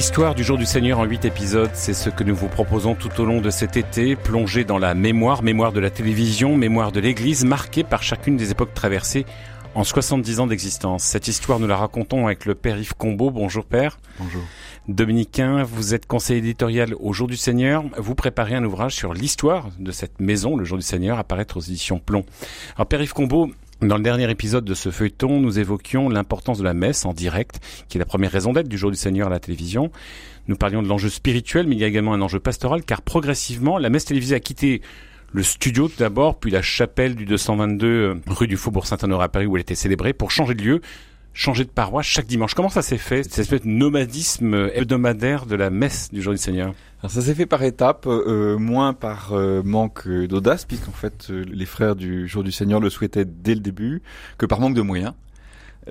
L'histoire du jour du Seigneur en huit épisodes, c'est ce que nous vous proposons tout au long de cet été, plongé dans la mémoire, mémoire de la télévision, mémoire de l'Église, marquée par chacune des époques traversées en 70 ans d'existence. Cette histoire, nous la racontons avec le Père Yves Combeau. Bonjour Père. Bonjour. Dominicain, vous êtes conseiller éditorial au Jour du Seigneur. Vous préparez un ouvrage sur l'histoire de cette maison, le Jour du Seigneur, à paraître aux éditions Plomb. Alors Père Yves Combeau, dans le dernier épisode de ce feuilleton, nous évoquions l'importance de la messe en direct, qui est la première raison d'être du jour du Seigneur à la télévision. Nous parlions de l'enjeu spirituel, mais il y a également un enjeu pastoral, car progressivement, la messe télévisée a quitté le studio tout d'abord, puis la chapelle du 222 euh, rue du Faubourg Saint-Honoré à Paris où elle était célébrée, pour changer de lieu, changer de paroisse chaque dimanche. Comment ça s'est fait, cette espèce de nomadisme hebdomadaire de la messe du jour du Seigneur? Alors ça s'est fait par étapes, euh, moins par euh, manque d'audace, puisqu'en fait euh, les frères du Jour du Seigneur le souhaitaient dès le début, que par manque de moyens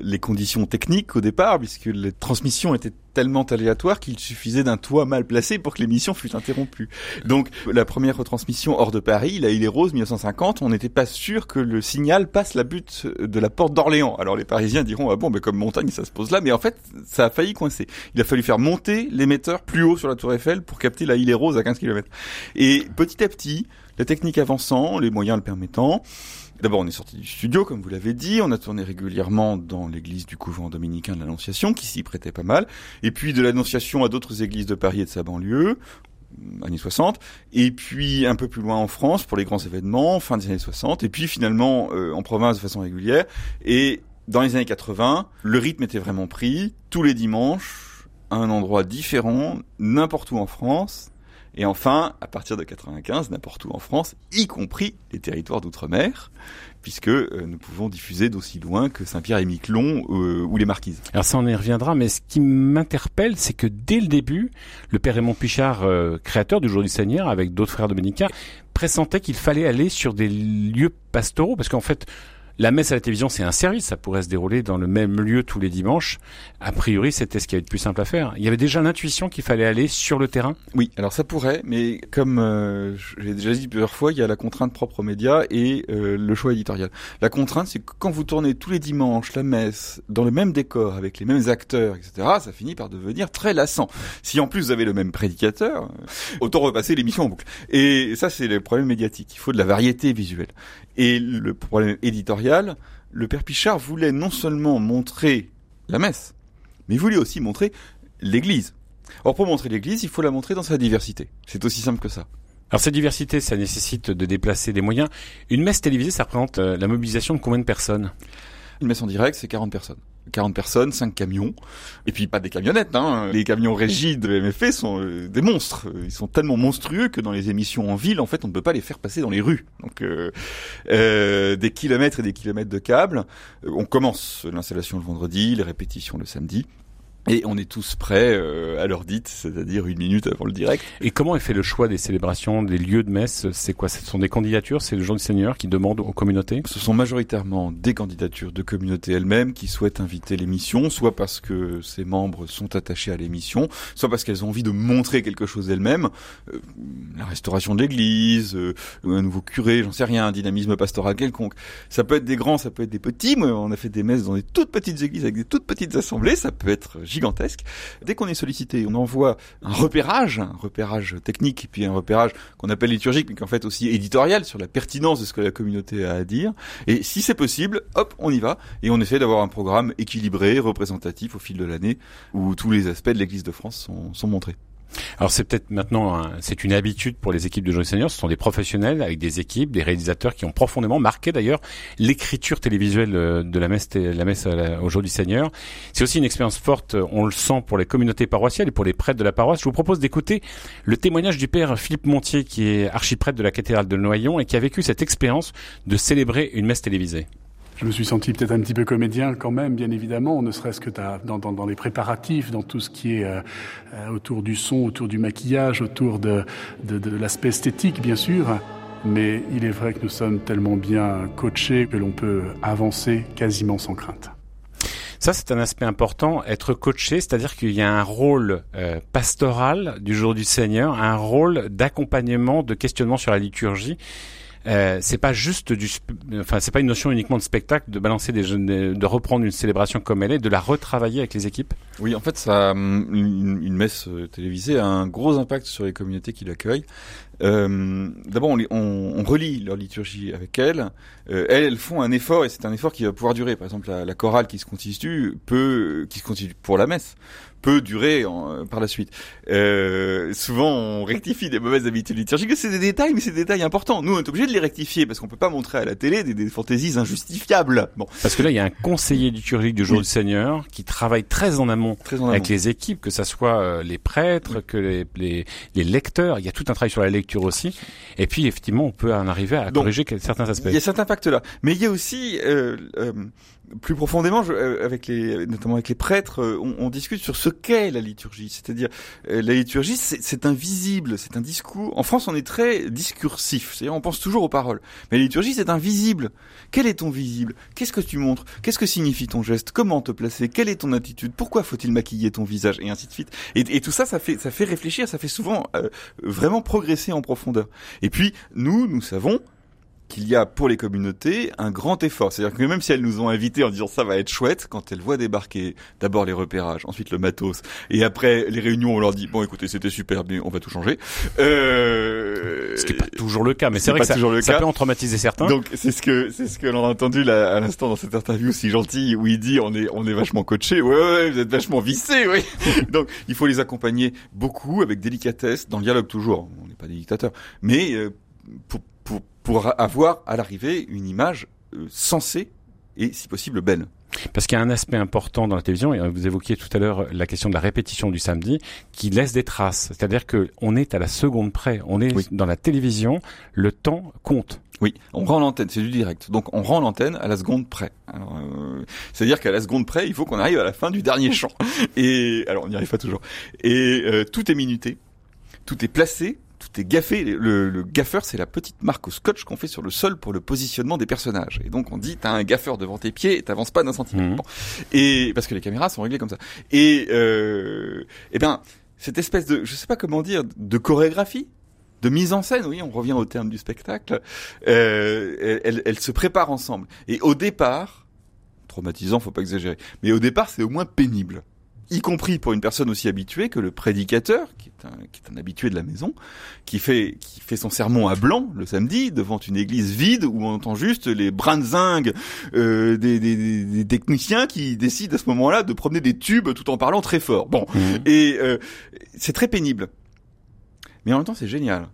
les conditions techniques au départ, puisque les transmissions étaient tellement aléatoires qu'il suffisait d'un toit mal placé pour que l'émission fût interrompue. Donc la première retransmission hors de Paris, la Île Rose 1950, on n'était pas sûr que le signal passe la butte de la porte d'Orléans. Alors les Parisiens diront ah bon mais comme montagne ça se pose là, mais en fait ça a failli coincer. Il a fallu faire monter l'émetteur plus haut sur la Tour Eiffel pour capter la Île Rose à 15 km. Et petit à petit, la technique avançant, les moyens le permettant, D'abord, on est sorti du studio, comme vous l'avez dit. On a tourné régulièrement dans l'église du couvent dominicain de l'Annonciation, qui s'y prêtait pas mal. Et puis de l'Annonciation à d'autres églises de Paris et de sa banlieue, mm, années 60. Et puis un peu plus loin en France pour les grands événements, fin des années 60. Et puis finalement euh, en province de façon régulière. Et dans les années 80, le rythme était vraiment pris. Tous les dimanches, à un endroit différent, n'importe où en France et enfin, à partir de 95, n'importe où en France, y compris les territoires d'outre-mer, puisque euh, nous pouvons diffuser d'aussi loin que Saint-Pierre et Miquelon euh, ou les Marquises. Alors ça, on y reviendra, mais ce qui m'interpelle, c'est que dès le début, le père Raymond Pichard, euh, créateur du Jour du Seigneur, avec d'autres frères dominicains, pressentait qu'il fallait aller sur des lieux pastoraux, parce qu'en fait, la messe à la télévision, c'est un service, ça pourrait se dérouler dans le même lieu tous les dimanches. A priori, c'était ce qui avait de plus simple à faire. Il y avait déjà l'intuition qu'il fallait aller sur le terrain Oui, alors ça pourrait, mais comme euh, j'ai déjà dit plusieurs fois, il y a la contrainte propre aux médias et euh, le choix éditorial. La contrainte, c'est que quand vous tournez tous les dimanches la messe dans le même décor, avec les mêmes acteurs, etc., ça finit par devenir très lassant. Si en plus vous avez le même prédicateur, euh, autant repasser l'émission en boucle. Et ça, c'est le problème médiatique. Il faut de la variété visuelle. Et le problème éditorial, le père Pichard voulait non seulement montrer la messe, mais il voulait aussi montrer l'Église. Or, pour montrer l'Église, il faut la montrer dans sa diversité. C'est aussi simple que ça. Alors cette diversité, ça nécessite de déplacer des moyens. Une messe télévisée, ça représente euh, la mobilisation de combien de personnes? Une messe en direct, c'est 40 personnes. 40 personnes, 5 camions, et puis pas des camionnettes. Hein. Les camions rigides de MFA sont euh, des monstres. Ils sont tellement monstrueux que dans les émissions en ville, en fait, on ne peut pas les faire passer dans les rues. Donc euh, euh, des kilomètres et des kilomètres de câbles. On commence l'installation le vendredi, les répétitions le samedi. Et on est tous prêts euh, à l'heure dite, c'est-à-dire une minute avant le direct. Et comment est fait le choix des célébrations, des lieux de messe? C'est quoi? Ce sont des candidatures? C'est le jour du Seigneur qui demande aux communautés? Ce sont majoritairement des candidatures de communautés elles-mêmes qui souhaitent inviter l'émission, soit parce que ses membres sont attachés à l'émission, soit parce qu'elles ont envie de montrer quelque chose elles-mêmes. Euh, la restauration de l'église, euh, un nouveau curé, j'en sais rien, un dynamisme pastoral quelconque. Ça peut être des grands, ça peut être des petits. on a fait des messes dans des toutes petites églises avec des toutes petites assemblées. Ça peut être Dès qu'on est sollicité, on envoie un repérage, un repérage technique, et puis un repérage qu'on appelle liturgique, mais qu'en fait aussi éditorial sur la pertinence de ce que la communauté a à dire. Et si c'est possible, hop, on y va, et on essaie d'avoir un programme équilibré, représentatif au fil de l'année, où tous les aspects de l'Église de France sont montrés. Alors c'est peut-être maintenant, c'est une habitude pour les équipes de Journée Seigneur. Ce sont des professionnels avec des équipes, des réalisateurs qui ont profondément marqué d'ailleurs l'écriture télévisuelle euh, de la messe, la messe au jour du Seigneur. C'est aussi une expérience forte, on le sent pour les communautés paroissiales et pour les prêtres de la paroisse. Je vous propose d'écouter le témoignage du père Philippe Montier, qui est archiprêtre de la cathédrale de Noyon et qui a vécu cette expérience de célébrer une messe télévisée. Je me suis senti peut-être un petit peu comédien quand même, bien évidemment, ne serait-ce que dans, les préparatifs, dans tout ce qui est euh, autour du son, autour du maquillage, autour de l'aspect esthétique, bien sûr. Mais il est vrai que nous sommes tellement bien coachés que l'on peut avancer quasiment sans crainte. Ça, c'est un aspect important, être coaché, c'est-à-dire qu'il y a un rôle euh, pastoral du jour du Seigneur, un rôle d'accompagnement, de questionnement sur la liturgie. Euh, c'est pas juste du, enfin c'est pas une notion uniquement de spectacle, de balancer des de reprendre une célébration comme elle est, de la retravailler avec les équipes. Oui, en fait, ça, une, une messe euh, télévisée a un gros impact sur les communautés qui l'accueillent. Euh, D'abord, on, relie leur liturgie avec elles. Euh, elles, elles font un effort et c'est un effort qui va pouvoir durer. Par exemple, la, la, chorale qui se constitue peut, qui se constitue pour la messe, peut durer en, par la suite. Euh, souvent, on rectifie des mauvaises habitudes liturgiques. C'est des détails, mais c'est des détails importants. Nous, on est obligé de les rectifier parce qu'on peut pas montrer à la télé des, des fantaisies injustifiables. Bon. Parce que là, il y a un conseiller liturgique du jour oui. du Seigneur qui travaille très en amont, très en amont. avec les équipes, que ça soit euh, les prêtres, oui. que les, les, les, lecteurs. Il y a tout un travail sur la lecture aussi. Et puis, effectivement, on peut en arriver à Donc, corriger certains aspects. Il y a cet impact-là. Mais il y a aussi, euh, euh, plus profondément, je, euh, avec les, notamment avec les prêtres, euh, on, on discute sur ce qu'est la liturgie. C'est-à-dire, euh, la liturgie, c'est invisible, c'est un discours. En France, on est très discursif, c'est-à-dire on pense toujours aux paroles. Mais la liturgie, c'est invisible. Quel est ton visible? Qu'est-ce que tu montres? Qu'est-ce que signifie ton geste? Comment te placer? Quelle est ton attitude? Pourquoi faut-il maquiller ton visage? Et ainsi de suite. Et, tout ça, ça fait, ça fait réfléchir, ça fait souvent euh, vraiment progresser en profondeur. Et puis, nous, nous savons qu'il y a pour les communautés un grand effort. C'est-à-dire que même si elles nous ont invités en disant ça va être chouette, quand elles voient débarquer d'abord les repérages, ensuite le matos, et après les réunions, on leur dit bon écoutez c'était super, mais on va tout changer. Euh... Ce qui n'est pas toujours le cas, mais c'est vrai que ça, ça peut en traumatiser certains. Donc c'est ce que c'est ce que l'on a entendu là à l'instant dans cette interview si gentille où il dit on est on est vachement coaché, ouais, ouais vous êtes vachement vissé, oui. Donc il faut les accompagner beaucoup avec délicatesse, dans le dialogue toujours. On n'est pas des dictateurs, mais euh, pour pour, avoir à l'arrivée une image euh, sensée et si possible belle. Parce qu'il y a un aspect important dans la télévision, et vous évoquiez tout à l'heure la question de la répétition du samedi, qui laisse des traces. C'est-à-dire que on est à la seconde près. On est oui. dans la télévision, le temps compte. Oui, on rend l'antenne, c'est du direct. Donc on rend l'antenne à la seconde près. Euh, C'est-à-dire qu'à la seconde près, il faut qu'on arrive à la fin du dernier chant. Et alors on n'y arrive pas toujours. Et euh, tout est minuté, tout est placé tout est gaffé. Le, le gaffeur, c'est la petite marque au scotch qu'on fait sur le sol pour le positionnement des personnages. Et donc on dit, t'as un gaffeur devant tes pieds, t'avances pas d'un centimètre. Mmh. Bon. Et parce que les caméras sont réglées comme ça. Et euh, eh bien, cette espèce de, je sais pas comment dire, de chorégraphie. De mise en scène, oui, on revient au terme du spectacle. Euh, elle, elle se prépare ensemble. Et au départ, traumatisant, faut pas exagérer. Mais au départ, c'est au moins pénible y compris pour une personne aussi habituée que le prédicateur, qui est un, qui est un habitué de la maison, qui fait, qui fait son sermon à blanc le samedi devant une église vide où on entend juste les brins de euh, des, des, des, techniciens qui décident à ce moment-là de promener des tubes tout en parlant très fort. Bon, mmh. et euh, c'est très pénible, mais en même temps c'est génial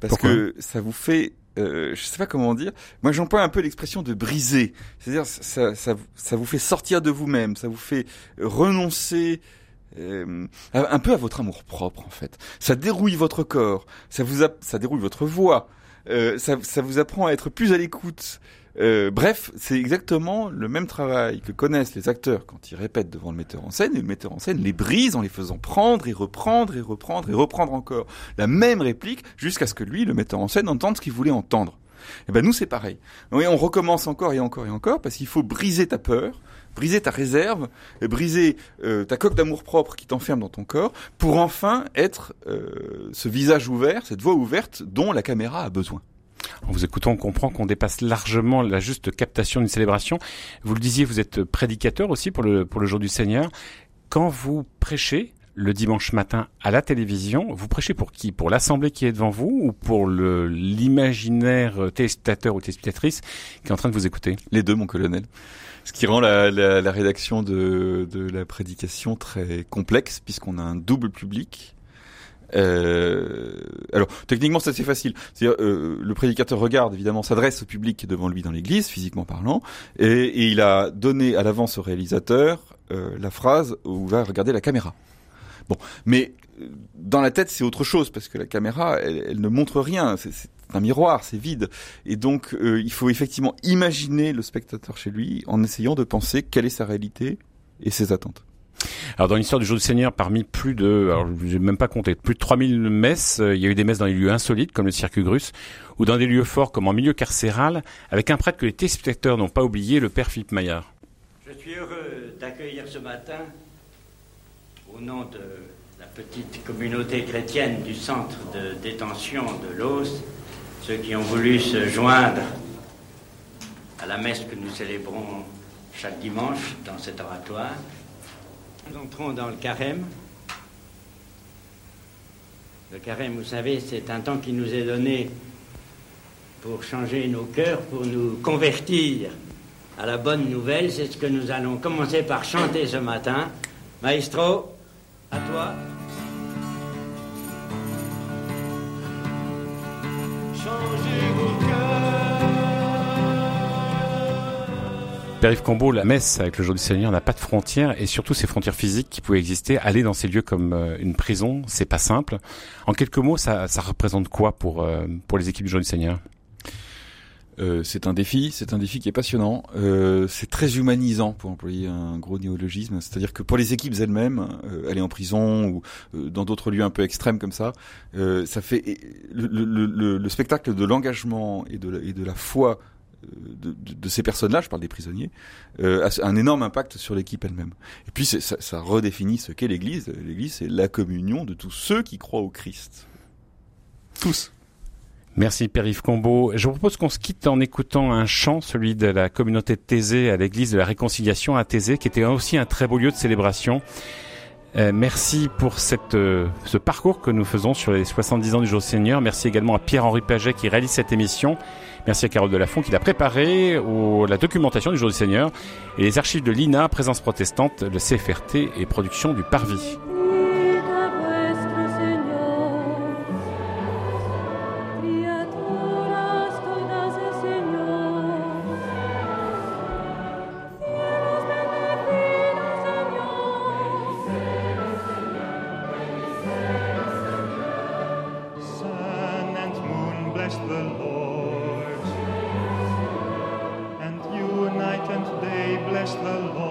parce Pourquoi? que ça vous fait euh, je sais pas comment dire. Moi, j'emploie un peu l'expression de briser. C'est-à-dire, ça, ça, ça, vous fait sortir de vous-même, ça vous fait renoncer euh, un peu à votre amour propre, en fait. Ça dérouille votre corps, ça vous, a, ça dérouille votre voix, euh, ça, ça vous apprend à être plus à l'écoute. Euh, bref, c'est exactement le même travail que connaissent les acteurs quand ils répètent devant le metteur en scène, et le metteur en scène les brise en les faisant prendre et reprendre et reprendre et reprendre encore la même réplique jusqu'à ce que lui, le metteur en scène, entende ce qu'il voulait entendre. Et ben nous c'est pareil. Oui, on recommence encore et encore et encore parce qu'il faut briser ta peur, briser ta réserve, briser euh, ta coque d'amour propre qui t'enferme dans ton corps pour enfin être euh, ce visage ouvert, cette voix ouverte dont la caméra a besoin. En vous écoutant, on comprend qu'on dépasse largement la juste captation d'une célébration. Vous le disiez, vous êtes prédicateur aussi pour le, pour le jour du Seigneur. Quand vous prêchez le dimanche matin à la télévision, vous prêchez pour qui? Pour l'assemblée qui est devant vous ou pour l'imaginaire téléspectateur ou téléspectatrice qui est en train de vous écouter? Les deux, mon colonel. Ce qui rend la, rédaction de, la prédication très complexe puisqu'on a un double public euh, alors techniquement c'est assez facile. Euh, le prédicateur regarde évidemment s'adresse au public devant lui dans l'église, physiquement parlant, et, et, il a donné à l'avance au réalisateur euh, la phrase où va regarder la caméra. Bon, mais dans la tête c'est autre chose parce que la caméra elle, elle ne montre rien. C'est un miroir, c'est vide, et donc euh, il faut effectivement imaginer le spectateur chez lui en essayant de penser quelle est sa réalité et ses attentes. Alors dans l'histoire du jour du Seigneur, parmi plus de, alors j'ai même pas compté, plus de 3000 messes, euh, il y a eu des messes dans des lieux insolites comme le circuit Grus, ou dans des lieux forts comme en milieu carcéral, avec un prêtre que les téléspectateurs n'ont pas oublié, le père Philippe Maillard. Je suis heureux d'accueillir ce matin, au nom de la petite communauté chrétienne du centre de détention de l'Os, ceux qui ont voulu se joindre à la messe que nous célébrons chaque dimanche dans cet oratoire. Nous entrons dans le carême. Le carême, vous savez, c'est un temps qui nous est donné pour changer nos cœurs, pour nous convertir à la bonne nouvelle. C'est ce que nous allons commencer par chanter ce matin. Maestro, à toi. Changez vos Père-Yves Combo, la messe avec le jour du Seigneur n'a pas de frontières et surtout ces frontières physiques qui pouvaient exister. Aller dans ces lieux comme euh, une prison, c'est pas simple. En quelques mots, ça, ça représente quoi pour euh, pour les équipes du jour du Seigneur? Euh, c'est un défi, c'est un défi qui est passionnant. Euh, c'est très humanisant pour employer un gros néologisme. C'est-à-dire que pour les équipes elles-mêmes, euh, aller en prison ou euh, dans d'autres lieux un peu extrêmes comme ça, euh, ça fait le, le, le, le spectacle de l'engagement et de la, et de la foi de, de, ces personnes-là, je parle des prisonniers, euh, a un énorme impact sur l'équipe elle-même. Et puis ça, ça redéfinit ce qu'est l'Église. L'Église, c'est la communion de tous ceux qui croient au Christ. Tous. Merci Père-Yves Combo. Je vous propose qu'on se quitte en écoutant un chant, celui de la communauté de Thésée à l'église de la Réconciliation à Thésée, qui était aussi un très beau lieu de célébration. Euh, merci pour euh, ce parcours que nous faisons sur les 70 ans du jour du Seigneur. Merci également à Pierre-Henri Paget qui réalise cette émission. Merci à Carole Delafont qui l'a préparé, au, la documentation du jour du Seigneur et les archives de l'INA, Présence protestante, le CFRT et production du Parvis. bless the Lord. And you night and day bless the Lord.